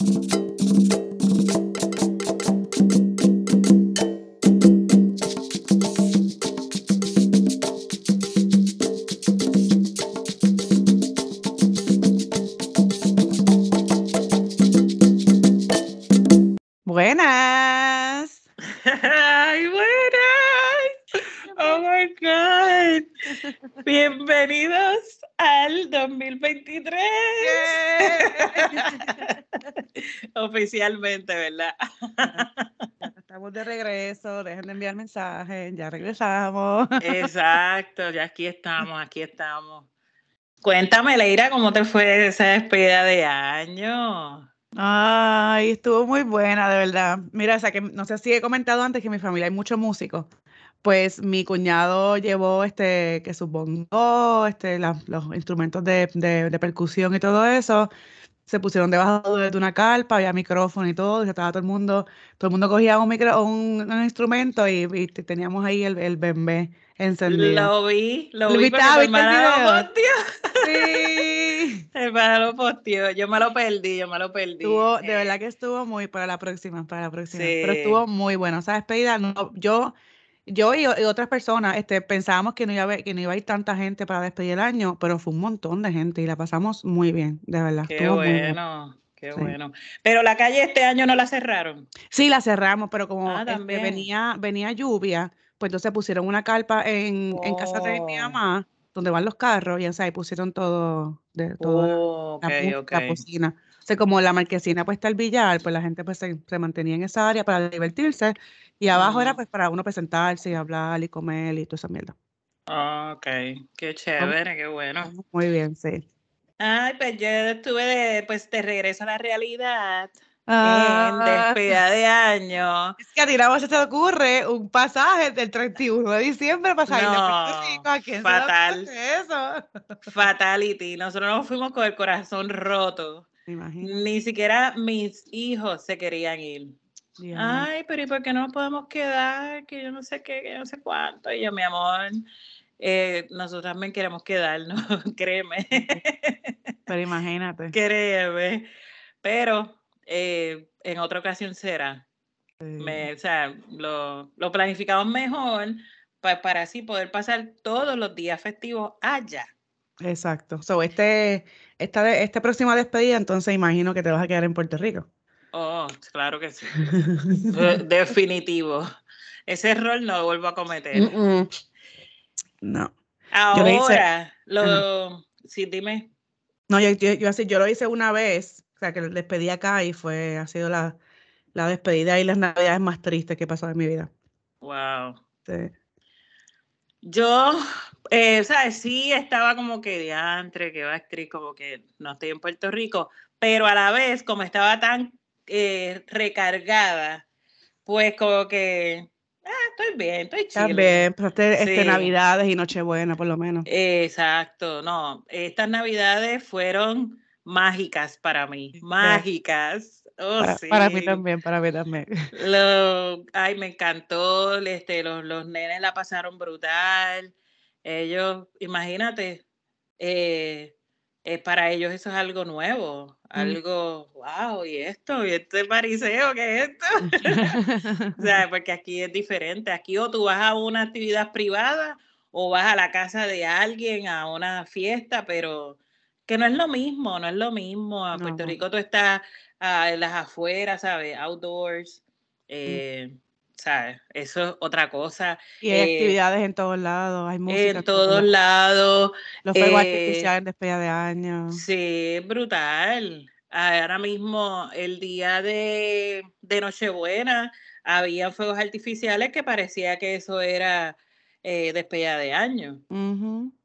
Buenas. Oficialmente, ¿verdad? Estamos de regreso, dejen de enviar mensajes, ya regresamos. Exacto, ya aquí estamos, aquí estamos. Cuéntame, Leira, ¿cómo te fue esa despedida de año? Ay, estuvo muy buena, de verdad. Mira, o sea, que no sé si he comentado antes que en mi familia hay muchos músicos. Pues mi cuñado llevó este, que su bongo, este, la- los instrumentos de, de- de percusión y todo eso. Se pusieron debajo de una carpa, había micrófono y todo, y estaba todo el mundo, todo el mundo cogía un micro, un, un instrumento y, y te- teníamos ahí el, el bembé encendido. Lo vi, lo Lo vi porque ah, tu ¿viste el hermana lo posteó. Sí. Hermana lo posteó. Yo me lo perdí, yo me lo perdí. Estuvo, de Eh, verdad que estuvo muy para la próxima, para la próxima. Pero estuvo muy bueno. Esa despedida, no, yo, yo y, y otras personas este, pensábamos que no, iba a haber- que no iba a ir tanta gente para despedir el año, pero fue un montón de gente y la pasamos muy bien, de verdad. Qué Estuvo bueno. qué Sí. bueno. Pero la calle este año no la cerraron. Sí, la cerramos, pero como Ah, este, venía, venía lluvia, pues entonces pusieron una carpa en, en casa de mi Oh. mamá, donde van los carros, y ahí pusieron todo, de, todo Oh, la, ok, mu- ok. la cocina. O sea, como la marquesina pues está el billar, pues la gente pues se, se mantenía en esa área para divertirse y abajo era pues para uno presentarse y hablar y comer y toda esa mierda. ok, qué chévere, qué bueno. Muy bien, sí. Ay, pues yo estuve de, pues de regreso a la realidad en Ah, despedida de año. es que a ti nada más se te ocurre un pasaje del 31 de diciembre para salir de Rico. No, ¿A quién se le fatal, eso? fatality. Nosotros nos fuimos con el corazón roto. Imagínate. Ni siquiera mis hijos se querían ir. Ay, pero ¿y por qué no nos podemos quedar? Que yo no sé qué, que yo no sé cuánto. Y yo, mi amor, eh, nosotros también queremos quedarnos, créeme, Pero imagínate. créeme. Pero eh, en otra ocasión será. Sí. Me, o sea, lo, lo planificamos mejor pa- para así poder pasar todos los días festivos allá. Exacto. So, este, esta, esta próxima despedida, entonces imagino que te vas a quedar en Puerto Rico. Oh, claro que sí. Definitivo. Ese error no lo vuelvo a cometer. No. Yo lo hice. Ahora, lo, sí, dime. No, yo, yo, yo así, yo lo hice una vez, o sea, que despedí acá y fue, ha sido la, la despedida y las navidades más tristes que he pasado en mi vida. Wow. Sí. Yo, eh, ¿sabes? Sí estaba como que diantre, que va actriz, como que no estoy en Puerto Rico, pero a la vez, como estaba tan eh, recargada, pues como que, ah, estoy bien, estoy chilling. También, pasaste este, Sí. Navidades y Nochebuena, por lo menos. Exacto, no, estas navidades fueron mágicas para mí, mágicas. Oh, Para, para mí también, para mí también. Lo, ay, me encantó, este, los, los nenes la pasaron brutal. Ellos, imagínate, eh, eh, para ellos eso es algo nuevo, Mm. algo, wow, y esto, y este pariseo, ¿qué es esto? O sea, porque aquí es diferente. Aquí o tú vas a una actividad privada o vas a la casa de alguien a una fiesta, pero que no es lo mismo, no es lo mismo. En Puerto No. Rico tú estás ah, en las afueras, ¿sabes? Outdoors, eh, ¿sabes? Eso es otra cosa. Y hay Eh, actividades en todos lados, hay música en todos lados. lados. Los fuegos eh, artificiales en despedida de año. Sí, brutal. Ahora mismo, el día de, de Nochebuena, había fuegos artificiales que parecía que eso era eh, despedida de año.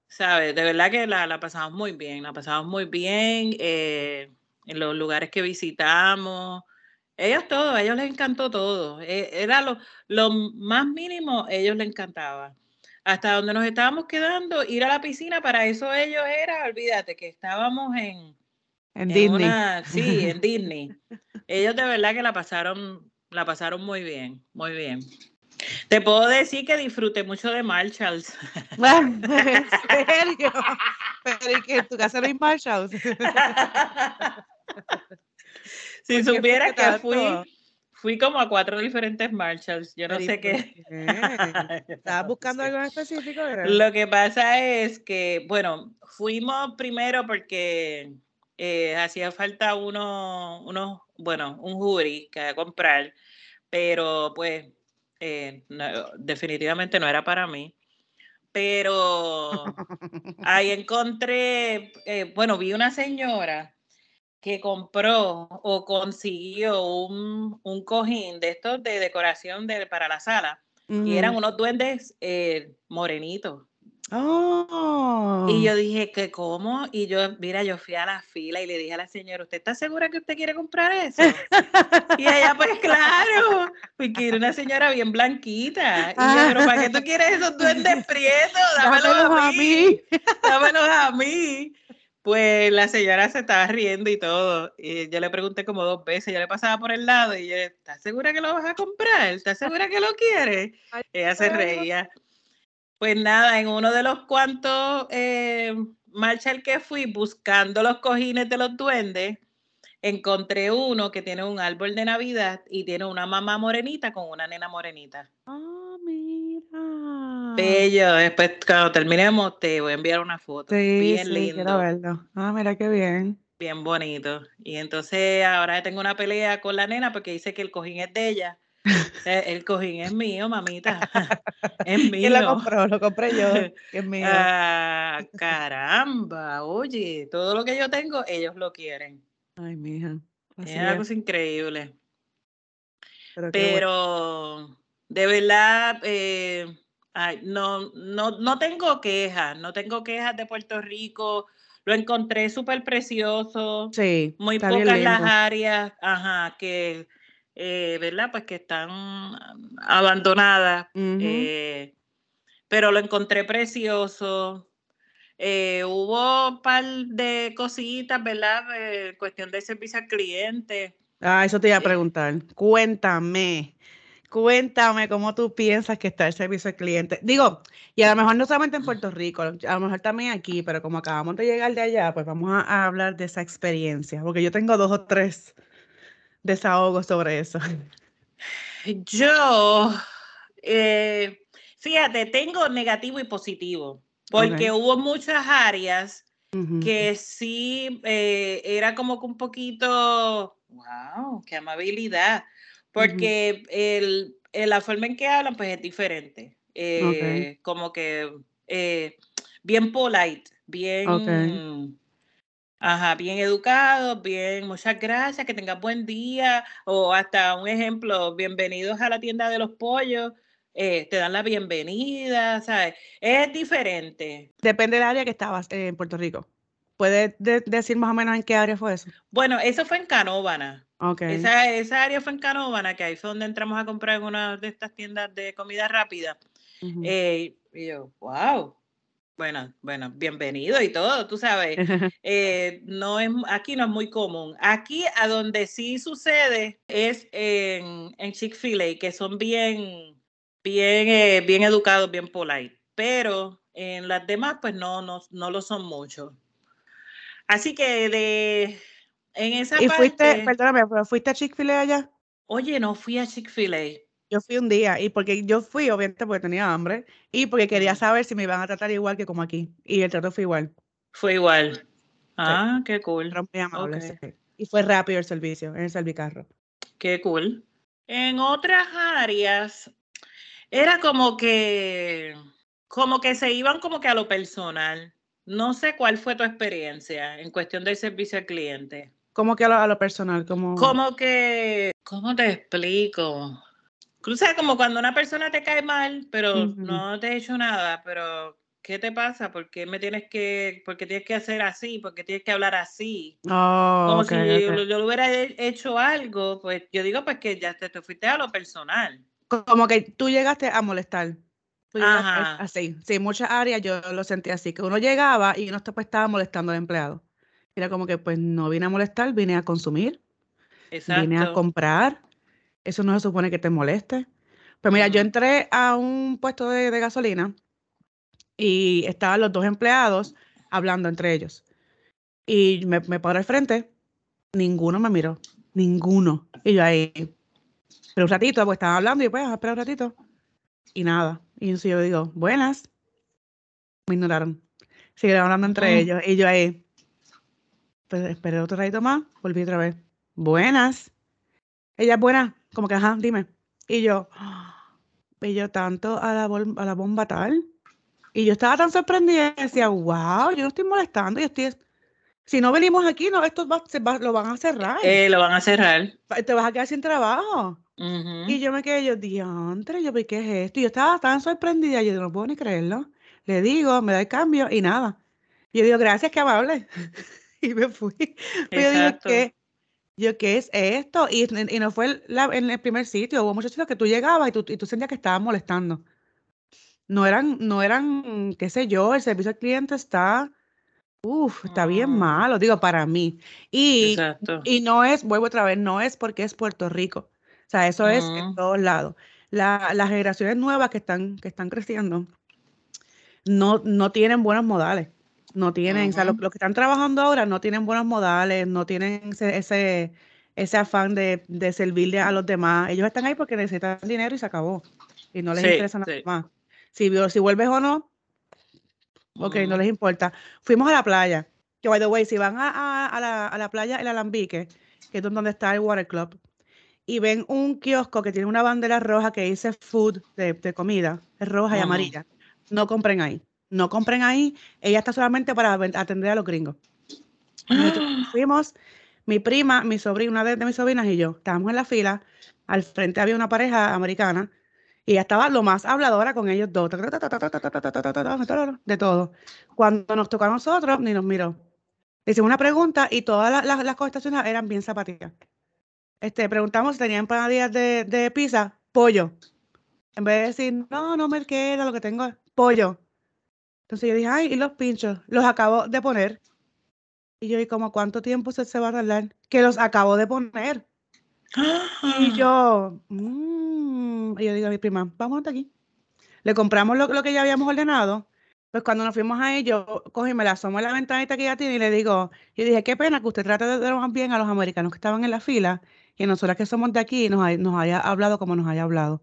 ¿sabes? De verdad que la, la pasamos muy bien, la pasamos muy bien eh, en los lugares que visitamos. Ellos todo, a ellos les encantó todo. eh, Era lo, lo más mínimo, ellos les encantaba. Hasta donde nos estábamos quedando, ir a la piscina, para eso ellos era, olvídate, que estábamos en, En en Disney. una, sí, en Disney. Ellos de verdad que la pasaron, la pasaron muy bien, muy bien. Te puedo decir que disfruté mucho de Marshalls. ¿En serio? Pero ¿y que en tu casa no hay Marshalls? Si supieras que fui, fui como a cuatro diferentes Marshalls, yo no sé qué. ¿Estabas buscando algo en específico? Lo que pasa es que, bueno, fuimos primero porque eh, hacía falta uno, uno, bueno, un jury que comprar, pero pues eh, definitivamente no era para mí. Pero ahí encontré, eh, bueno, vi una señora que compró o consiguió un, un cojín de estos de decoración de, para la sala y eran unos duendes morenitos. Oh. Y yo dije, ¿qué cómo? Y yo, mira, yo fui a la fila y le dije a la señora, ¿usted está segura que usted quiere comprar eso? y ella, pues claro, porque era una señora bien blanquita. Y yo, pero ¿para qué tú quieres esos duendes prietos? Dámelos, a mí. Dámelos a mí. Pues la señora se estaba riendo y todo. Y yo le pregunté como dos veces, yo le pasaba por el lado y yo, ¿estás segura que lo vas a comprar? ¿Estás segura que lo quieres? Ella se reía. Pues nada, en uno de los cuantos eh, marchas que fui buscando los cojines de los duendes, encontré uno que tiene un árbol de Navidad y tiene una mamá morenita con una nena morenita. Ah, mira. Bello. Después, cuando terminemos, te voy a enviar una foto. Sí, bien sí, lindo. Quiero verlo. Ah, mira qué bien. Bien bonito. Y entonces ahora tengo una pelea con la nena porque dice que el cojín es de ella eh, el cojín es mío, mamita. Es mío. ¿Quién lo compró? Lo compré yo. Es mío. Ah, caramba, oye, todo lo que yo tengo, ellos lo quieren. Ay, mija. es algo increíble. Pero, de verdad, eh, no, no, no tengo quejas, no tengo quejas de Puerto Rico. Lo encontré súper precioso. Sí. Muy pocas las áreas, ajá, que eh, ¿verdad? Pues que están abandonadas. Eh, pero lo encontré precioso. Eh, hubo un par de cositas, ¿verdad? cuestión de servicio al cliente. Ah, eso te iba a preguntar. Cuéntame, cuéntame cómo tú piensas que está el servicio al cliente. Digo, y a lo mejor no solamente en Puerto Rico, a lo mejor también aquí, pero como acabamos de llegar de allá, pues vamos a hablar de esa experiencia, porque yo tengo dos o tres desahogo sobre eso? Yo, eh, fíjate, tengo negativo y positivo, porque hubo muchas áreas que sí eh, era como que un poquito, wow, qué amabilidad, porque el, la forma en que hablan pues es diferente, eh, como que bien polite, bien... Ajá, bien educado, bien, muchas gracias, que tengas buen día, o hasta un ejemplo, bienvenidos a la tienda de los pollos, eh, te dan la bienvenida, ¿sabes? Es diferente. Depende del área que estabas eh, en Puerto Rico. ¿Puedes decir más o menos en qué área fue eso? Bueno, eso fue en Canóvana. Okay. Esa, esa área fue en Canóvana, que ahí fue donde entramos a comprar en una de estas tiendas de comida rápida. Eh, y yo, wow, bueno, bueno, bienvenido y todo, tú sabes. Eh, no es, aquí no es muy común. Aquí a donde sí sucede es en, en Chick-fil-A, que son bien, bien, eh, bien educados, bien polite. Pero en las demás, pues no, no, no lo son mucho. Así que de en esa ¿Y fuiste, perdóname, fuiste a Chick-fil-A allá? Oye, no fui a Chick-fil-A. Yo fui un día y porque yo fui, obviamente, porque tenía hambre y porque quería saber si me iban a tratar igual que como aquí. Y el trato fue igual. Fue igual. Ah, qué cool. Y fue rápido el servicio en el servicarro. Qué cool. En otras áreas era como que, como que se iban como que a lo personal. No sé cuál fue tu experiencia en cuestión del servicio al cliente. ¿Cómo que a lo, a lo personal? Como... como que, ¿cómo te explico? sea, como cuando una persona te cae mal, pero no te ha hecho nada, pero ¿qué te pasa? ¿Por qué me tienes que, porque tienes que hacer así? ¿Por qué tienes que hablar así? Oh, como si Yo, yo, hubiera hecho algo, pues yo digo pues que ya te, te fuiste a lo personal. Como que tú llegaste a molestar. Ajá. Así, sí, muchas áreas yo lo sentí así, que uno llegaba y uno pues, estaba molestando al empleado. Era como que pues no vine a molestar, vine a consumir, Exacto. vine a comprar, eso no se supone que te moleste. Pues mira, yo entré a un puesto de, gasolina y estaban los dos empleados hablando entre ellos. Y me, me paró al frente, ninguno me miró. ninguno. Y yo ahí, pero un ratito, pues estaban hablando y pues, espera un ratito. Y nada. Y entonces yo digo, buenas. Me ignoraron. Siguieron hablando entre ellos. Y yo ahí, pues esperé otro ratito más, volví otra vez. Buenas. Ella es buena, como que, ajá, dime. Y yo, y yo tanto a la, a la bomba tal. Y yo estaba tan sorprendida y decía, wow, yo no estoy molestando, yo estoy... Si no venimos aquí, no, esto va, se va, lo van a cerrar. Eh, lo van a cerrar. Te vas a quedar sin trabajo. Y yo me quedé, yo, diantre, yo, ¿qué es esto? Y yo estaba tan sorprendida, yo no puedo ni creerlo. Le digo, me da el cambio y nada. Y yo digo, gracias, qué amable. y me fui. Pero yo digo, ¿qué? Yo, ¿qué es esto? Y, y no fue en el primer sitio. Hubo muchos sitios que tú llegabas y tú, y tú sentías que estaban molestando. No eran, no eran, qué sé yo, el servicio al cliente está, uff, está bien mm. malo, digo, para mí. Y, y no es, vuelvo otra vez, no es porque es Puerto Rico. O sea, eso es en mm. todos lados. las generaciones nuevas que están, que están creciendo no, no tienen buenos modales. No tienen, o sea, los, que están trabajando ahora no tienen buenos modales, no tienen ese, ese, afán de, de, servirle a los demás. Ellos están ahí porque necesitan dinero y se acabó. Y no les interesa nada más. Si, si vuelves o no, ok, no les importa. Fuimos a la playa. Que, by the way, si van a, a, la, a la, playa El Alambique, que es donde está el Water Club, y ven un kiosco que tiene una bandera roja que dice food de, de comida, es roja y amarilla, no compren ahí. No compren ahí. Ella está solamente para atender a los gringos. fuimos, mi prima, mi sobrina, una de, mis sobrinas y yo, estábamos en la fila. Al frente había una pareja americana y ella estaba lo más habladora con ellos dos, de todo. Cuando nos tocó a nosotros, ni nos miró. Hicimos una pregunta y todas las, las, contestaciones eran bien zapatillas. Este, preguntamos si tenían empanadillas de, de pizza, pollo. En vez de decir, no, no me queda, lo que tengo es pollo. Entonces yo dije, ay, ¿y los pinchos? Los acabo de poner. Y yo, ¿y como cuánto tiempo se, se va a tardar? Que los acabo de poner. Y yo, mmm. y yo digo a mi prima, vamos hasta aquí. Le compramos lo, lo, que ya habíamos ordenado. Pues cuando nos fuimos ahí, yo cogí, me la asomo en la ventanita que ya tiene y le digo, yo dije, qué pena que usted trate de más bien a los americanos que estaban en la fila y nosotras que somos de aquí nos, nos haya hablado como nos haya hablado.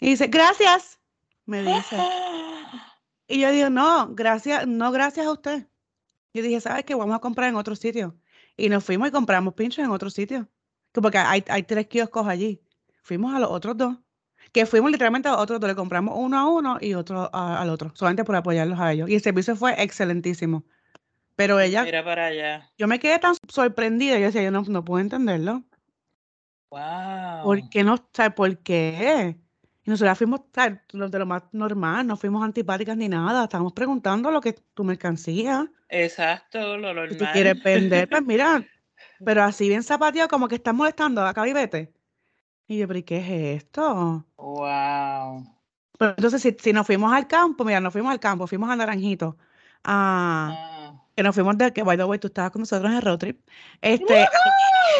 Y dice, gracias, me dice. Y yo digo, no, gracias, no gracias a usted. Yo dije, ¿sabes qué? Vamos a comprar en otro sitio. Y nos fuimos y compramos pinchos en otro sitio. Porque hay, hay tres kioscos allí. Fuimos a los otros dos. Que fuimos literalmente a los otros dos. Le compramos uno a uno y otro al otro. Solamente por apoyarlos a ellos. Y el servicio fue excelentísimo. Pero ella. Mira para allá. Yo me quedé tan sorprendida. Yo decía, yo no, no puedo entenderlo. Wow. ¿Por qué no? ¿Sabes por qué? Y nosotros fuimos de lo más normal, no fuimos antipáticas ni nada, estábamos preguntando lo que tu mercancía. Exacto, lo normal. Si tú quieres vender, pues mira, pero así bien zapateado, como que estás molestando, acá y vete. Y yo, pero ¿y qué es esto? Wow. Pero entonces, si, si, nos fuimos al campo, mira, nos fuimos al campo, fuimos a Naranjito. ah. Que nos fuimos de que, by the way, tú estabas con nosotros en el road trip. Este,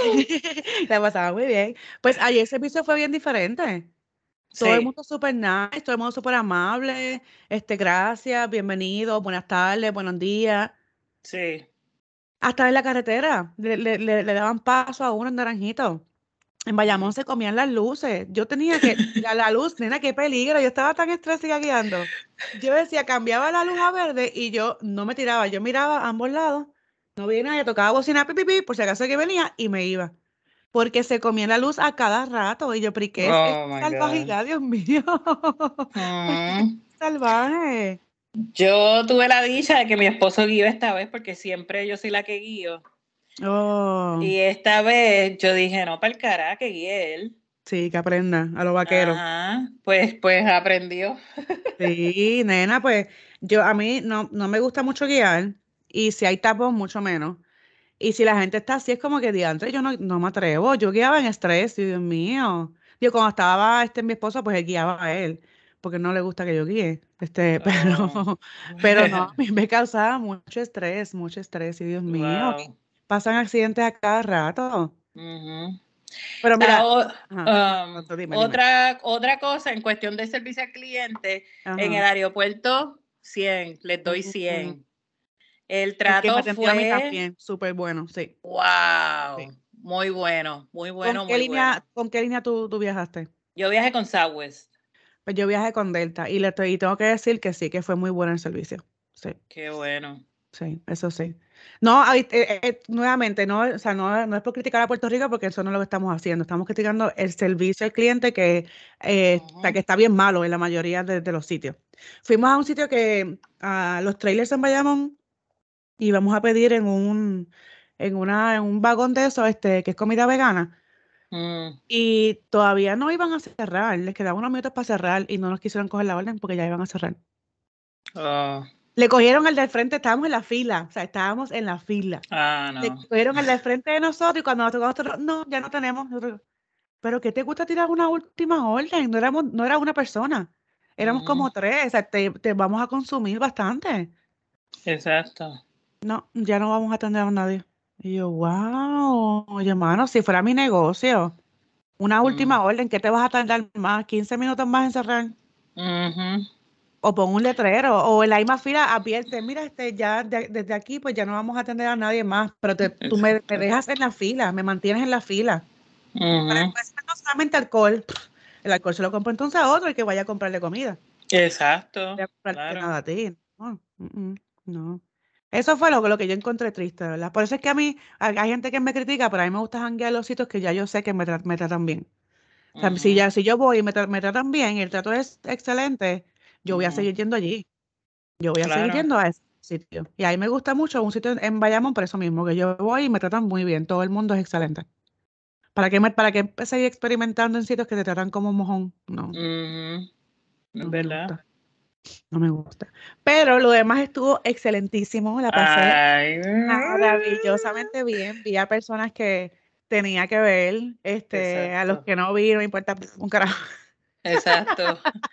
la pasaba muy bien. Pues ayer ese piso fue bien diferente. Todo el mundo súper nice, todo el mundo súper amable. Este, gracias, bienvenido, buenas tardes, buenos días. Sí. Hasta en la carretera le, le, le, daban paso a uno en Naranjito. En Bayamón se comían las luces. Yo tenía que, la, la luz, nena, qué peligro. Yo estaba tan estresada guiando. Yo decía, cambiaba la luz a verde y yo no me tiraba. Yo miraba a ambos lados, no vi nada, tocaba bocina, pipipi, por si acaso que venía y me iba porque se comía la luz a cada rato. Y yo, ¿pero qué es oh salvajidad, Dios mío? Mm. Salvaje. Yo tuve la dicha de que mi esposo guió esta vez, porque siempre yo soy la que guío. Oh. Y esta vez yo dije, no, para el cara, que guíe él. Sí, que aprenda a los vaqueros. Pues, pues aprendió. sí, nena, pues yo a mí no, no me gusta mucho guiar y si hay tapos, mucho menos. Y si la gente está así, es como que diantre, yo no, no me atrevo. Yo guiaba en estrés, Dios mío. Yo cuando estaba este, mi esposo, pues él guiaba a él, porque no le gusta que yo guíe. Este, pero, oh. pero no, me causaba mucho estrés, mucho estrés, y Dios mío, pasan accidentes a cada rato. Pero mira, um, otra, otra cosa en cuestión de servicio al cliente, en el aeropuerto, 100, les doy 100. El trato fue... súper bueno, sí. Wow. Muy bueno, muy bueno, ¿Con qué muy línea, bueno. ¿con qué línea tú, tú viajaste? Yo viajé con Southwest. Pues yo viajé con Delta y le estoy, y tengo que decir que sí, que fue muy bueno el servicio. Sí, Qué bueno. sí, eso sí. No, eh, eh, nuevamente, no, o sea, no, no es por criticar a Puerto Rico porque eso no es lo que estamos haciendo. Estamos criticando el servicio al cliente que, eh, sea, Ujú. que está bien malo en la mayoría de, de los sitios. Fuimos a un sitio que a los trailers en Bayamón y vamos a pedir en un, en una, en un vagón de eso, este, que es comida vegana. Mm, Y todavía no iban a cerrar, les quedaban unos minutos para cerrar y no nos quisieron coger la orden porque ya iban a cerrar. oh, Le cogieron al del frente, estábamos en la fila, o sea, estábamos en la fila. Ah, Le cogieron al del frente de nosotros y cuando nos tocó nosotros, no, ya no tenemos. Nosotros, Pero ¿qué te gusta tirar una última orden? No éramos, no era una persona, éramos como Ujú. tres, o sea, te, te vamos a consumir bastante. Exacto. No, ya no vamos a atender a nadie. Y yo, wow, oye, hermano, si fuera mi negocio, una última Mm. orden, ¿qué te vas a tardar más? ¿15 minutos más en cerrar? Ujú. O pon un letrero, o en la misma fila advierte, mira, este, ya de- desde aquí, pues ya no vamos a atender a nadie más, pero te- tú me, me dejas en la fila, me mantienes en la fila. Pero Ujú. después no solamente alcohol, el alcohol se lo compro entonces a otro el que vaya a comprarle comida. Exacto. voy a comprarte Claro. nada a ti. No, mm, mm, no. Eso fue lo, que- lo que yo encontré triste, ¿verdad? Por eso es que a mí, hay, gente que me critica, pero a mí me gusta janguear los sitios que ya yo sé que me, tra- me tratan bien. O sea, si, ya, si yo voy y me, tra- me tratan bien y el trato es excelente, yo voy a seguir yendo allí. Yo voy a seguir yendo a ese sitio. Y ahí me gusta mucho un sitio en- Bayamón por eso mismo, que yo voy y me tratan muy bien. Todo el mundo es excelente. ¿Para qué, me, para qué seguir experimentando en sitios que te tratan como un mojón? No, no verdad. No me gusta. Pero lo demás estuvo excelentísimo. La pasé Ay. maravillosamente bien. Vi a personas que tenía que ver, este, a los que no vi, no importa un carajo. Exacto.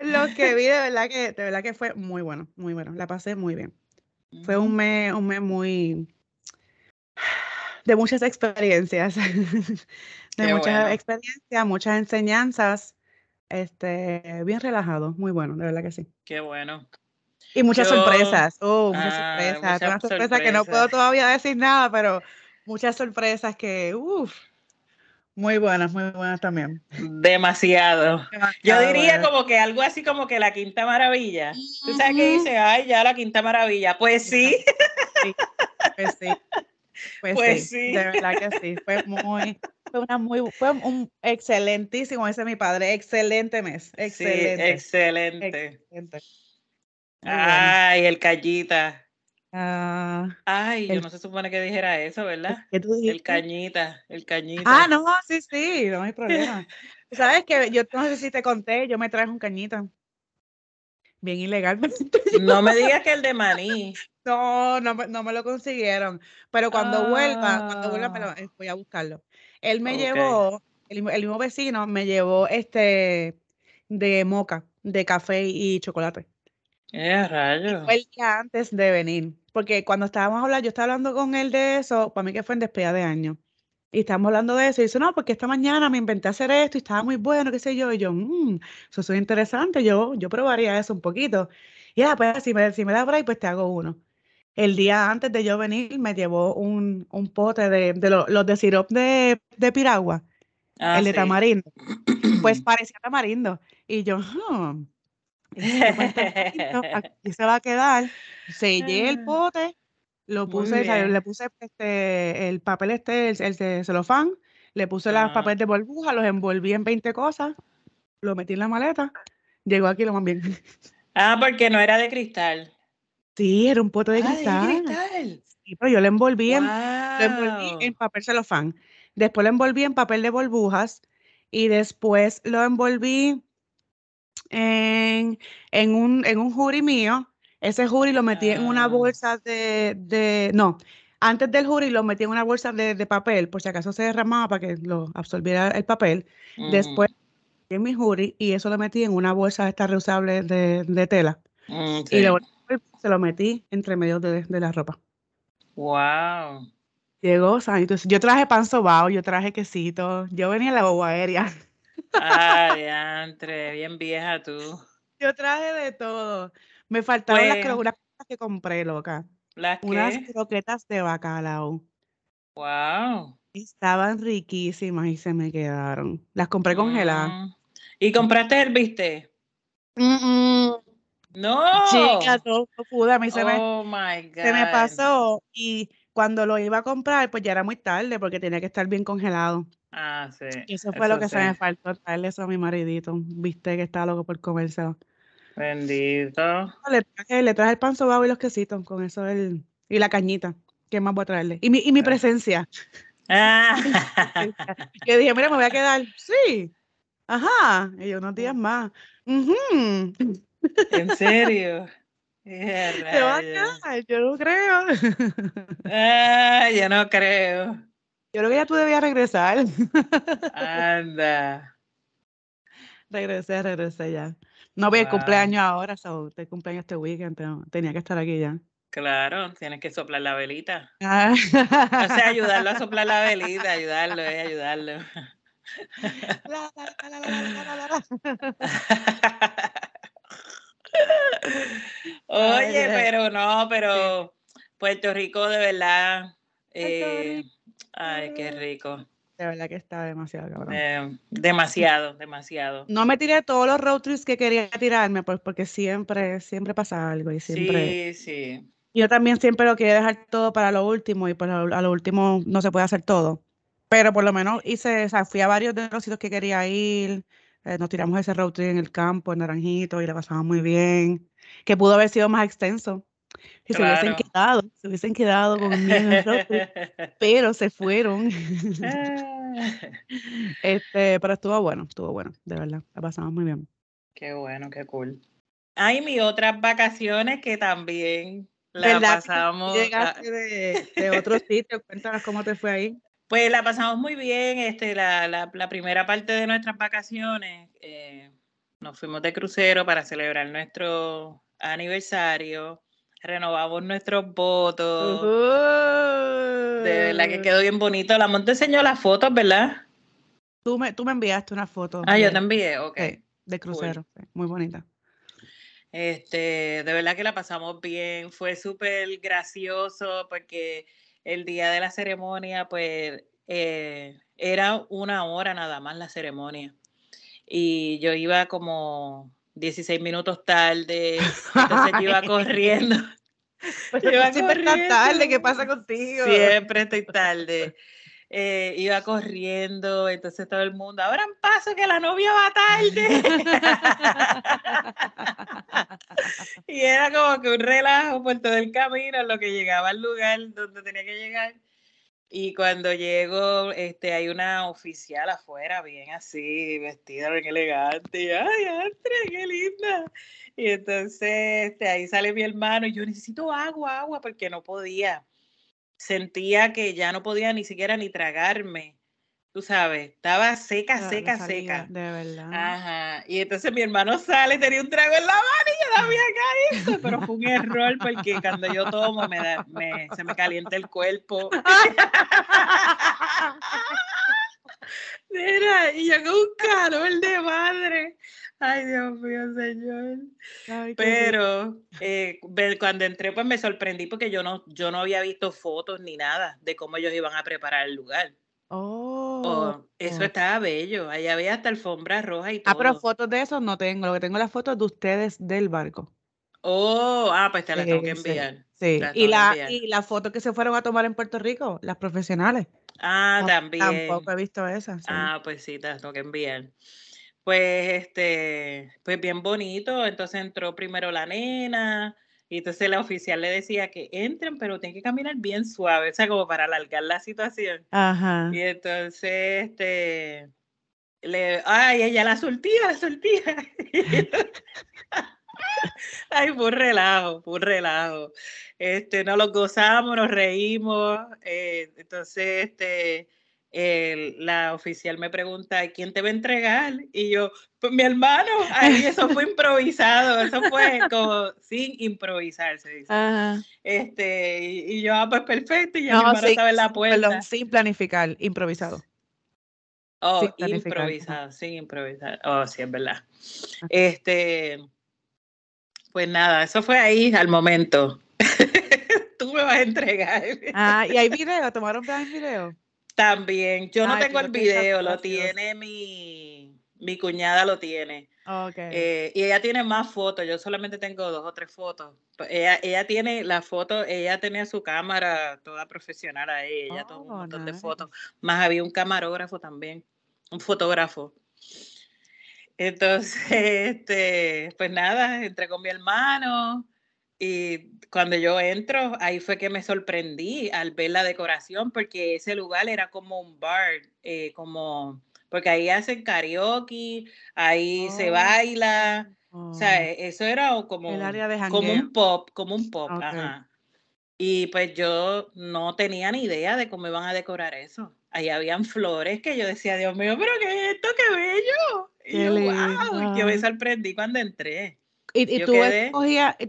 Los que vi, de verdad que, de verdad que fue muy bueno, muy bueno. La pasé muy bien. Fue un mes, un mes muy de muchas experiencias, de Qué muchas bueno. experiencias, muchas enseñanzas, este, bien relajado, muy bueno, de verdad que sí. Qué bueno. Y muchas Yo, sorpresas, oh, muchas ah, sorpresas, una muchas sorpresa que no puedo sorpresas. todavía decir nada, pero muchas sorpresas que, uff, muy buenas, muy buenas también. Demasiado. Yo Demasiado diría buenas. como que algo así como que la quinta maravilla. Tú sabes Ujú. dice, ay, ya la quinta maravilla. Pues sí, Sí, pues sí, pues pues sí, sí. de verdad que sí, fue muy, fue una muy, fue un excelentísimo, ese es mi padre, excelente mes, Sí, excelente, excelente. excelente, bueno. Ay, el callita. Ah, Ay, yo no se supone que dijera eso, ¿verdad? ¿qué tú El cañita, el Ah, cañita. no, sí, sí, no hay problema. Sabes que yo no sé si te conté, yo me traje un cañita, bien ilegalmente. No me digas que el de maní. No, no, me- no me lo consiguieron. Pero cuando vuelva, cuando vuelva me lo, Ah, eh, voy a buscarlo. Él me llevó, el, mismo el mismo vecino me llevó este de moca, de café y chocolate. Eh, Y rayo. fue el día antes de venir. Porque cuando estábamos hablando, yo estaba hablando con él de eso, para mí que fue en despedida de año. Y estábamos hablando de eso. Y dice, no, porque esta mañana me inventé hacer esto y estaba muy bueno, qué sé yo. Y yo, mmm, eso es interesante. Yo, yo probaría eso un poquito. Y ah, pues si me, si me da break, pues te hago uno. El día antes de yo venir, me llevó un, un pote de, de lo- los de sirop de, de piragua, Ah, el de sí. tamarindo. Pues parecía tamarindo. Y yo, hmm, pues tamarindo, aquí se va a quedar. Sellé el pote, lo puse, le puse este, el papel este, el, el celofán, le puse las Ah, papel de burbuja, los envolví en 20 cosas, lo metí en la maleta, llegó aquí lo más bien. Ah, porque no era de cristal. Sí, era un pote de Ah, de cristal. cristal. Sí, pero yo lo envolví en, lo envolví en Wow. papel celofán. Después lo envolví en papel de burbujas y después lo envolví en, en un, en un jury mío. Ese jury lo metí en una Ah, bolsa de, de, no, antes del jury lo metí en una bolsa de, de papel, por si acaso se derramaba para que lo absorbiera el papel. Después ujú, en mi jury y eso lo metí en una bolsa esta reusable de, de tela. mm, Y luego se lo metí entre medio de, de la ropa. Wow. Llegó sanito. Yo traje pan sobao, yo traje quesito, yo venía en la boba aérea. Ah, diantre, bien vieja tú. Yo traje de todo. Me faltaron las Pues, cro- unas cosas que compré, loca. ¿las Unas qué? croquetas de bacalao. Wow. Estaban riquísimas y se me quedaron. Las compré congeladas. Mm. ¿Y compraste el viste? No. Chica, no, pude. A mí se, me, Oh my God. se me pasó y cuando lo iba a comprar, pues ya era muy tarde porque tenía que estar bien congelado. Ah, sí. Y eso fue lo que se me faltó, traerle eso a mi maridito. Viste que estaba loco por comérselo. Bendito. Le traje, le traje el pan sobao y los quesitos, con eso el, y la cañita. ¿Qué más voy a traerle? Y mi, y mi Ah. presencia. Ah. Que dije, mira, me voy a quedar. Sí. Ajá. Y yo unos días más. ¿En serio? ¡Eh, Te a quedar, yo no creo. Ah, yo no creo. Yo creo que ya tú debías regresar. Anda. Regresé, regresé ya. No voy Wow. cumpleaños ahora, so, te cumpleaños este weekend, tenía que estar aquí ya. Claro, tienes que soplar la velita. Ah. O sea, ayudarlo a soplar la velita, ayudarlo, eh, ayudarlo. La, la, la. Oye, pero no, pero Puerto Rico de verdad. Eh, ay, qué rico. De verdad que está demasiado cabrón. Eh, demasiado, demasiado. No me tiré todos los road trips que quería tirarme, pues porque siempre, siempre pasa algo y siempre. Sí, sí. Yo también siempre lo quería dejar todo para lo último y pues a lo, a lo último no se puede hacer todo. Pero por lo menos hice, o sea, fui a varios de los sitios que quería ir. eh, nos tiramos ese road trip en el campo, en Naranjito, y la pasamos muy bien. Que pudo haber sido más extenso. Si se hubiesen quedado, se hubiesen quedado road trip, pero se fueron. Ah, Este, pero estuvo bueno, estuvo bueno, de verdad. La pasamos muy bien. Qué bueno, qué cool. Hay mis otras vacaciones que también la ¿Verdad que pasamos. Llegaste de, de otro sitio, cuéntanos cómo te fue ahí. Pues la pasamos muy bien. Este, la, la, la primera parte de nuestras vacaciones, eh, nos fuimos de crucero para celebrar nuestro aniversario. Renovamos nuestros votos. De verdad que quedó bien bonito. La monte enseñó las fotos, ¿verdad? Tú me, tú me enviaste una foto Ah, yo te envié, ok. de crucero, muy bonita. Este, de verdad que la pasamos bien, fue súper gracioso porque el día de la ceremonia, pues, eh, era una hora nada más la ceremonia. Y yo iba como 16 minutos tarde, entonces yo iba corriendo. Pues Iba siempre estás tarde, ¿qué pasa contigo? Siempre estoy tarde. Eh, iba corriendo, entonces todo el mundo, abran paso que la novia va tarde. y era como que un relajo por todo el camino, en lo que llegaba al lugar donde tenía que llegar. Y cuando llego, este, hay una oficial afuera, bien así, vestida bien elegante. Y, Ay, Andre, qué linda. Y entonces este, ahí sale mi hermano y yo necesito agua, agua, porque no podía. Sentía que ya no podía ni siquiera ni tragarme. Tú sabes, estaba seca, La- seca, seca. De verdad. Ajá. Y entonces mi hermano sale, tenía un trago en la mano y yo la había caído. Pero fue un error porque cuando yo tomo me da, me, se me calienta el cuerpo. Mira, y yo con un calor de madre. Ay, Dios mío, señor. Ay. Pero eh, cuando entré, pues me sorprendí porque yo no, yo no había visto fotos ni nada de cómo ellos iban a preparar el lugar. Oh. Oh, eso estaba bello. Allá había hasta alfombra roja y todo. Ah, pero fotos de eso no tengo. Lo que tengo es las fotos de ustedes del barco. Oh, ah, pues te la tengo que sí, enviar. Sí. Y la, enviar. y las fotos que se fueron a tomar en Puerto Rico, las profesionales. Ah, No, también. Tampoco he visto esas. sí. Ah, pues sí, te las tengo que enviar. Pues este, pues bien bonito. Entonces entró primero la nena, y entonces la oficial le decía que entren, pero tienen que caminar bien suave, o sea, como para alargar la situación. Ajá. Y entonces, este, le, ay, ella la soltía, la soltía. Ay, fue un relajo, fue un relajo. Este, nos lo gozamos, nos reímos. eh, entonces, este, el- la oficial me pregunta, ¿quién te va a entregar? Y yo, pues mi hermano. Ahí eso fue improvisado, eso fue como sin improvisar, se dice. Ajá. Este, y, yo, ah, pues perfecto, y ya mi No, hermano estaba en la puerta. perdón, sin planificar, improvisado. Oh, Sin improvisado, sí, improvisado. Oh, sí, es verdad. Ajá. Este, pues nada, eso fue ahí al momento. Tú me vas a entregar. Ah, y hay video, tomaron video. También, yo no tengo el video, lo tiene mi, mi cuñada lo tiene. Okay. Eh, y ella tiene más fotos, yo solamente tengo dos o tres fotos. Pues ella, ella tiene la foto, ella tenía su cámara toda profesional ahí, ella tomó un oh, montón de fotos. Más había un camarógrafo también, un fotógrafo. Entonces, este, pues nada, entré con mi hermano y cuando yo entro, ahí fue que me sorprendí al ver la decoración, porque ese lugar era como un bar, eh, como, porque ahí hacen karaoke, ahí se oh, baila, o sea, oh. e, eso era como, como un pop, como un pop, ajá. Y pues yo no tenía ni idea de cómo iban a decorar eso. Ahí habían flores que yo decía, Dios mío, pero ¿qué es esto? ¡Qué bello! Y yo, wow, yo me sorprendí cuando entré. ¿Y, tú,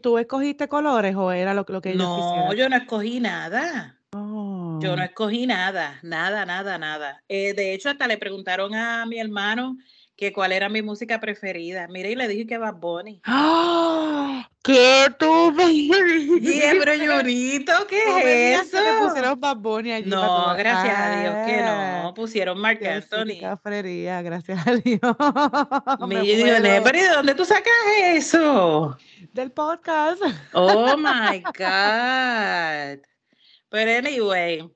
tú escogiste colores o era lo, lo que ellos No, yo no escogí nada. Yo no oh. escogí nada, nada, nada, nada. Eh, de hecho, hasta le preguntaron a mi hermano que cuál era mi música preferida. Mire, y le dije que Bad Bunny. ¡Ah! ¿Qué tú pero llorito, ¿qué es eso? Que pusieron Bad Bunny allí No, gracias a Dios que no. Pusieron Marc Anthony. Cafrería, gracias a Dios. Me pero ¿de dónde tú sacas eso? Del podcast. Oh my God. Pero anyway,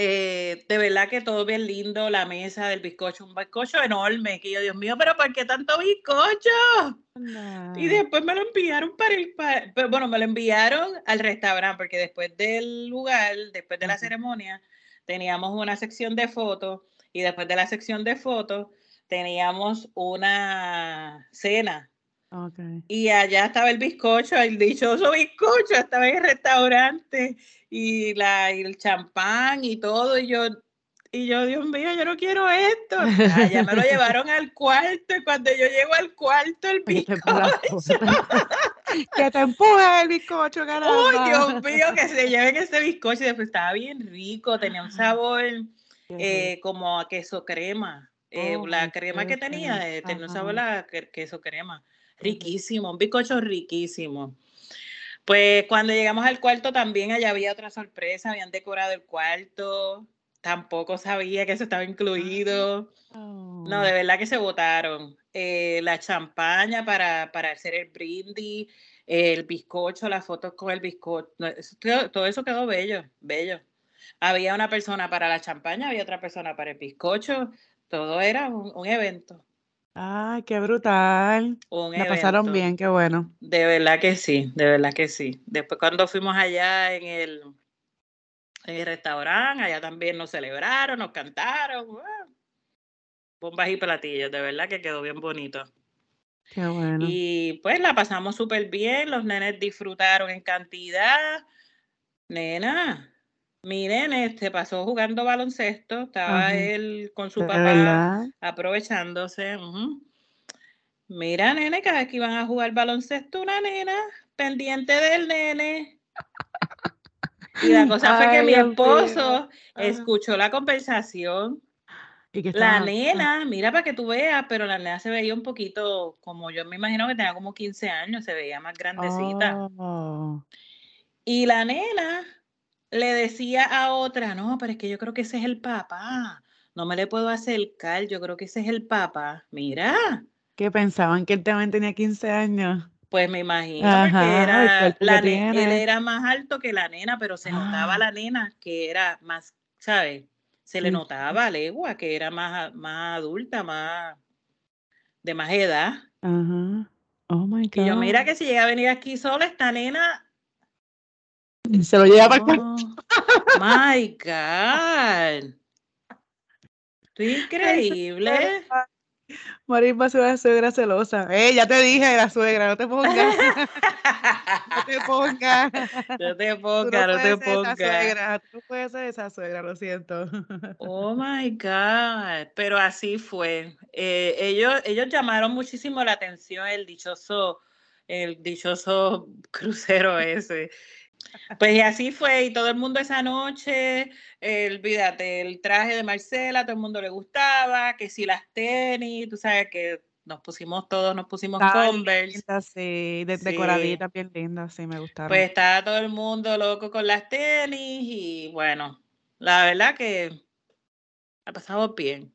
eh, de verdad que todo bien lindo, la mesa del bizcocho, un bizcocho enorme, que yo, Dios mío, pero ¿por qué tanto bizcocho? Y después me lo enviaron para el, pero bueno, me lo enviaron al restaurante, porque después del lugar, después de la ceremonia, teníamos una sección de fotos, y después de la sección de fotos, teníamos una cena y allá estaba el bizcocho, el dichoso bizcocho, estaba en el restaurante y, la, y el champán y todo. Y yo, y yo, Dios mío, yo no quiero esto. Allá me lo llevaron al cuarto y cuando yo llego al cuarto, el bizcocho. que te empuje el bizcocho, caramba. Uy, Dios mío, que se lleven ese bizcocho. Y después estaba bien rico, tenía un sabor eh, como a queso crema. Eh, oh, la crema que tenía, tenía un sabor a queso crema. Riquísimo, un bizcocho riquísimo. Pues cuando llegamos al cuarto también allá había otra sorpresa, habían decorado el cuarto, tampoco sabía que eso estaba incluido. No, de oh. verdad que se votaron. Eh, la champaña para, para hacer el brindis, el bizcocho, las fotos con el bizcocho, todo eso quedó bello, bello. Había una persona para la champaña, había otra persona para el bizcocho, todo era un evento. Ay, qué brutal. La pasaron bien, qué bueno. De verdad que sí, de verdad que sí. Después cuando fuimos allá en el, en el restaurante, allá también nos celebraron, nos cantaron. Bombas y platillos, de verdad que quedó bien bonito. Qué bueno. Y pues la pasamos súper bien, los nenes disfrutaron en cantidad. Nena, mi nene se pasó jugando baloncesto, estaba él con su papá aprovechándose. Mira, nene, cada vez que iban a jugar baloncesto, una nena pendiente del nene. Y la cosa fue que mi esposo escuchó la conversación. ¿Y la nena, mira para que tú veas, pero la nena se veía un poquito, como yo me imagino que tenía como 15 años, se veía más grandecita. Oh. Y la nena le decía a otra, no, pero es que yo creo que ese es el papá. No me le puedo acercar, yo creo que ese es el papá. Mira. Que pensaban que él también tenía 15 años. Pues me imagino, porque era, la él era más alto que la nena, pero se notaba ah. la nena que era más, ¿sabes? Se le notaba a legua que era más, más adulta, más de más edad. Ajá. Oh my God. Y yo, mira que si llega a venir aquí sola, esta nena se lo lleva para oh, My God. increíble. Marín va a ser una suegra celosa. Eh, ya te dije, la suegra, no te pongas. no te pongas. No te pongas, no, te pongas. Tú puedes ser esa suegra, lo siento. Oh my God. Pero así fue. Eh, ellos, ellos llamaron muchísimo la atención el dichoso, el dichoso crucero ese. Pues y así fue, y todo el mundo esa noche, el, olvídate, el traje de Marcela, todo el mundo le gustaba, que si las tenis, tú sabes que nos pusimos todos, nos pusimos Converse. sí, de, decoradita, bien linda, sí, me gustaron. Pues estaba todo el mundo loco con las tenis y bueno, la verdad que ha pasado bien.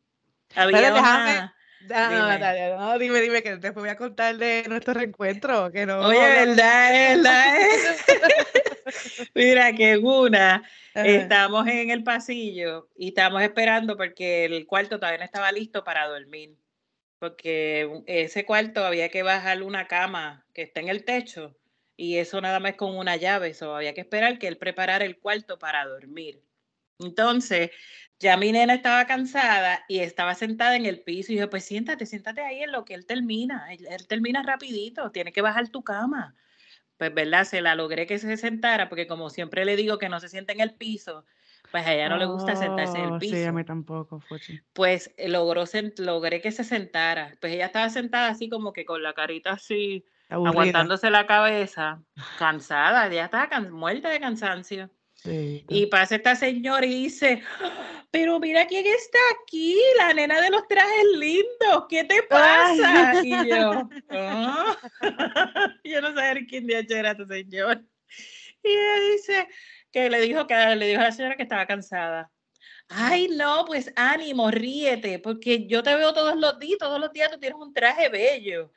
Había una... dime. No, dime, dime, que después voy a contar de nuestro reencuentro, que no. Oye, verdad, verdad. Mira, que una, estamos en el pasillo y estamos esperando porque el cuarto todavía no estaba listo para dormir. Porque ese cuarto había que bajar una cama que está en el techo y eso nada más con una llave, eso había que esperar que él preparara el cuarto para dormir. Entonces, ya mi nena estaba cansada y estaba sentada en el piso y yo, pues siéntate, siéntate ahí en lo que él termina. Él, él termina rapidito, tiene que bajar tu cama pues, ¿verdad? Se la logré que se sentara, porque como siempre le digo que no se siente en el piso, pues a ella no le gusta sentarse en el piso. Oh, sí, a mí tampoco, Pues eh, logró, logré que se sentara. Pues ella estaba sentada así como que con la carita así, aguantándose la cabeza, cansada, ya estaba muerta de cansancio. Y pasa esta señora y dice, pero mira quién está aquí, la nena de los trajes lindos, ¿qué te pasa? Y yo, oh". yo no sabía quién de era este señor. Y ella dice que le dijo que le dijo a la señora que estaba cansada. Ay, no, pues ánimo, ríete, porque yo te veo todos los días, todos los días tú tienes un traje bello.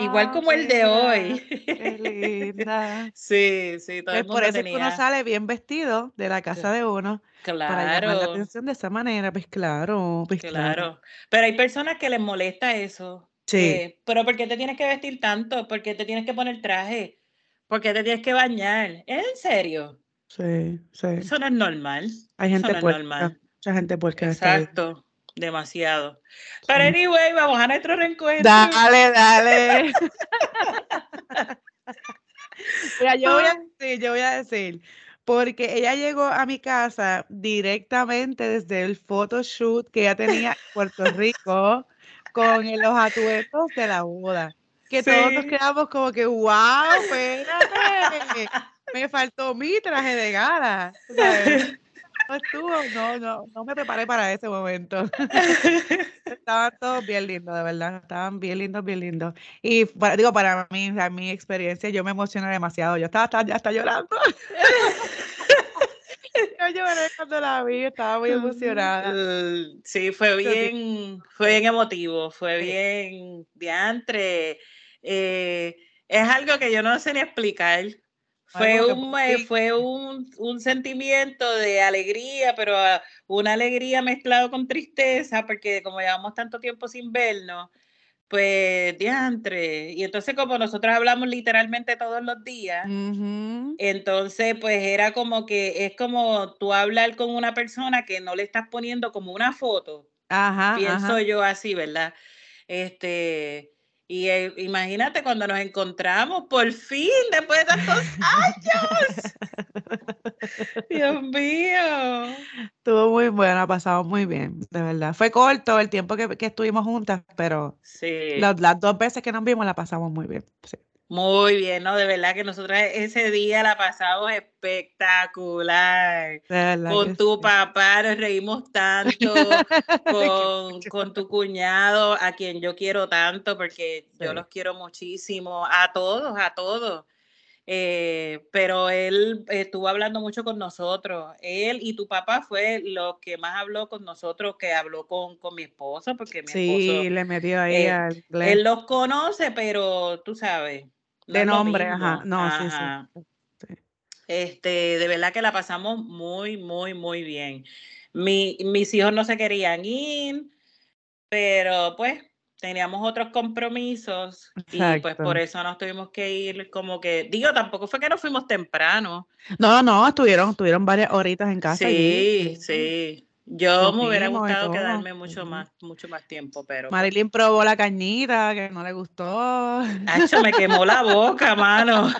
Igual ah, como el de hoy. Qué linda. sí, sí, todo el Por eso que uno sale bien vestido de la casa de uno. Claro. Para llamar la atención de esa manera, pues claro, pues claro. Pero hay personas que les molesta eso. Sí. Eh, pero ¿por qué te tienes que vestir tanto? ¿Por qué te tienes que poner traje? ¿Por qué te tienes que bañar? ¿Es en serio? Sí, sí. Eso no es normal. Hay gente no normal. Mucha gente puerca. Exacto demasiado. Pero anyway, vamos a nuestro reencuentro. Dale, dale. Mira, yo voy a decir, yo voy a decir, porque ella llegó a mi casa directamente desde el photoshoot que ella tenía en Puerto Rico con los atuendos de la boda. Que todos nos quedamos como que, wow, espérate, me faltó mi traje de gala. No estuvo, no, no, no me preparé para ese momento. Estaban todos bien lindos, de verdad. Estaban bien lindos, bien lindos. Y digo, para mí, a mi experiencia, yo me emocioné demasiado. Yo estaba ya está llorando. yo lloré cuando la vi, estaba muy emocionada. Uh, sí, fue bien, fue bien emotivo, fue bien diantre. Eh, es algo que yo no sé ni explicar. Fue, un, fue un, un, sentimiento de alegría, pero ah, una alegría mezclado con tristeza, porque como llevamos tanto tiempo sin vernos, pues diantre. Y entonces como nosotros hablamos literalmente todos los días, entonces pues era como que es como tú hablar con una persona que no le estás poniendo como una foto. Ajá, Pienso yo así, ¿verdad? Este, y eh, imagínate cuando nos encontramos, por fin, después de tantos años. Dios mío. Estuvo muy buena, pasamos muy bien, de verdad. Fue corto el tiempo que, estuvimos juntas, pero sí. las, dos veces que nos vimos la pasamos muy bien. Sí. Muy bien, ¿no? De verdad que nosotros ese día la pasamos espectacular. Con tu papá nos reímos tanto, con, tu cuñado, a quien yo quiero tanto, porque yo los quiero muchísimo, a todos, a todos. Eh, pero él estuvo hablando mucho con nosotros. Él y tu papá fue lo que más habló con nosotros, que habló con, con mi esposo, porque mi sí, le metió ahí eh, Él los conoce, pero tú sabes de nombre, ajá. No, sí, sí, Este, de verdad que la pasamos muy, muy, muy bien. Mi, mis hijos no se querían ir, pero pues teníamos otros compromisos y pues por eso nos tuvimos que ir como que, digo, tampoco fue que nos fuimos temprano. No, no, estuvieron, estuvieron varias horitas en casa. Sí, sí. Yo me hubiera gustado quedarme mucho más, mucho más tiempo, pero. Pues Marilyn probó la cañita, que no le gustó. Acho, me quemó la boca, mano.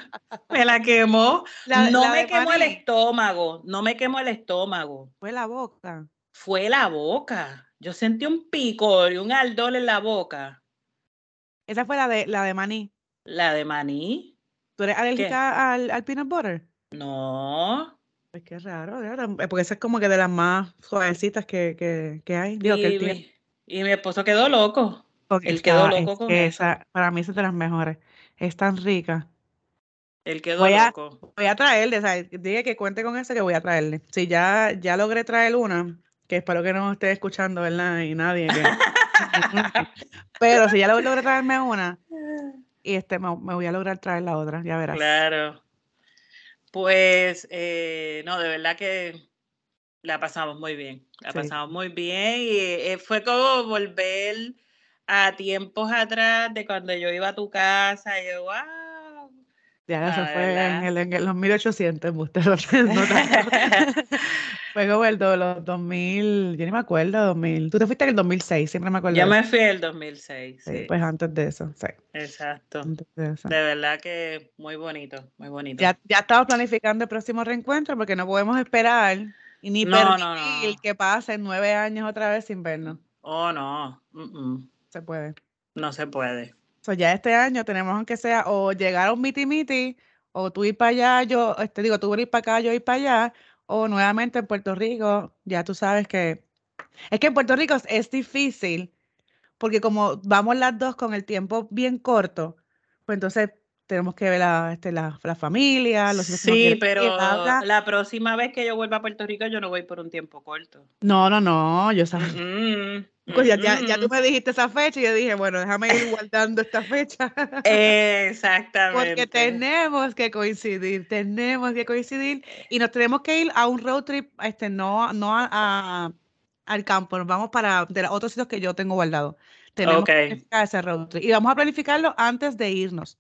Me la quemó. no me quemó el estómago. No me quemó el estómago. Fue la boca. Fue la boca. Yo sentí un picor y un ardor en la boca. Esa fue la de la de maní. La de maní. ¿Tú eres alérgica al, al peanut butter? No. Pues qué raro, porque esa es como que de las más suavecitas que, que, que hay. y, mi, y, mi, esposo quedó loco. Él quedó loco con esa. Para mí es de las mejores. Es tan rica. Él quedó voy a, loco. Voy a traerle, o sea, dije que cuente con eso que voy a traerle. Si ya, ya logré traer una, que espero que no esté escuchando, ¿verdad? Y nadie. Pero si ya logré traerme una, y este me, voy a lograr traer la otra, ya verás. Claro. Pues, eh, no, de verdad que la pasamos muy bien. La pasamos muy bien y eh, fue como volver a tiempos atrás de cuando yo iba a tu casa y yo, wow. Ya, eso fue en, el, en, los 1800, usted Fue como el los 2000, yo ni me acuerdo, 2000. Tú te fuiste en el 2006, siempre me acuerdo. Yo me fui en el 2006. Sí, Pues antes de eso, sí. Exacto. de, verdad que muy bonito, muy bonito. Ya, ya estamos planificando el próximo reencuentro porque no podemos esperar y ni permitir que pasen nueve años otra vez sin vernos. Oh, no. Se puede. No se puede. So, ya este año tenemos aunque sea o llegar a un miti miti o tú ir para allá, yo, este, digo, tú ir para acá, yo ir para allá, o nuevamente en Puerto Rico, ya tú sabes que es que en Puerto Rico es difícil porque como vamos las dos con el tiempo bien corto, pues entonces tenemos que ver la, este, la, la familia, los Sí, pero la próxima vez que yo vuelva a Puerto Rico, yo no voy por un tiempo corto. No, no, no, yo sabía. Pues ya, ya, tú me dijiste esa fecha y yo dije, bueno, déjame ir guardando esta fecha. Exactamente. Porque tenemos que coincidir, tenemos que coincidir y nos tenemos que ir a un road trip, este, no, no a, al campo, nos vamos para de los otros sitios que yo tengo guardado. Tenemos que planificar ese road trip y vamos a planificarlo antes de irnos.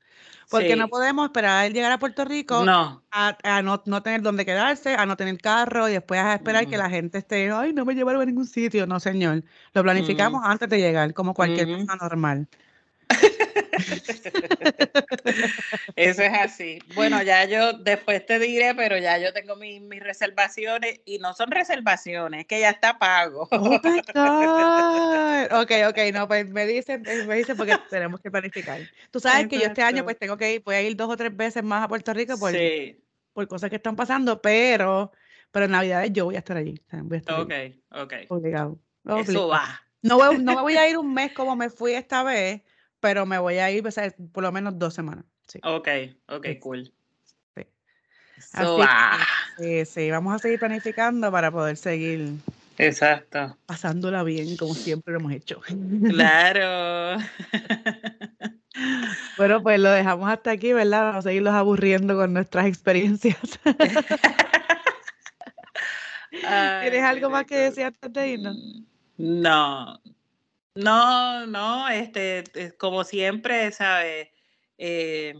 Porque no podemos esperar a llegar a Puerto Rico no. A, no, no, tener dónde quedarse, a no tener carro y después a esperar que la gente esté, ay, no me llevaron a ningún sitio. No, señor. Lo planificamos antes de llegar, como cualquier persona normal. Eso es así. Bueno, ya yo después te diré, pero ya yo tengo mis, reservaciones y no son reservaciones, que ya está pago. Oh Ok, ok, no, pues me dicen, me dicen porque tenemos que planificar. Tú sabes que yo este año pues tengo que ir, voy a ir dos o tres veces más a Puerto Rico por, por cosas que están pasando, pero, pero en Navidades yo voy a estar allí. Voy ok, ok. Obligado. Eso va. No no voy a ir un mes como me fui esta vez, pero me voy a ir por lo menos dos semanas. Sí. Ok, ok, cool. Sí. sí, sí, vamos a seguir planificando para poder seguir Exacto. Pasándola bien, como siempre lo hemos hecho. Claro. bueno, pues lo dejamos hasta aquí, ¿verdad? Vamos a seguirlos aburriendo con nuestras experiencias. ¿Tienes algo más que decir antes de irnos? No, no, no, este, como siempre, ¿sabes? Eh,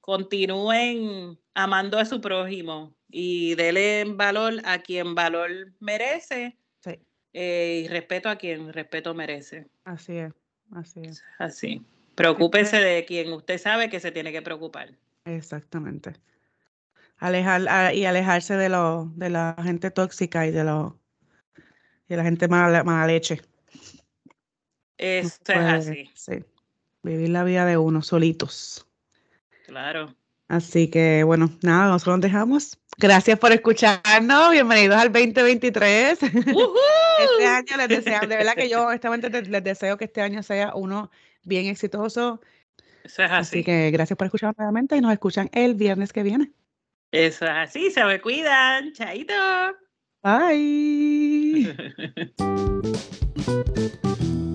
continúen amando a su prójimo y dele valor a quien valor merece eh, y respeto a quien respeto merece. Así es, así es. Así. Preocúpese de quien usted sabe que se tiene que preocupar. Exactamente. Alejar, y alejarse de, lo, de la gente tóxica y de, lo, de la gente mala, mala leche. Esto es así. Sí. Vivir la vida de uno solitos. Claro. Así que bueno, nada, nosotros nos dejamos. Gracias por escucharnos. Bienvenidos al 2023. este año les deseo, de verdad que yo honestamente les deseo que este año sea uno bien exitoso. Eso es así. Así que gracias por escucharnos nuevamente y nos escuchan el viernes que viene. Eso es así, se me cuidan. Chaito. Bye.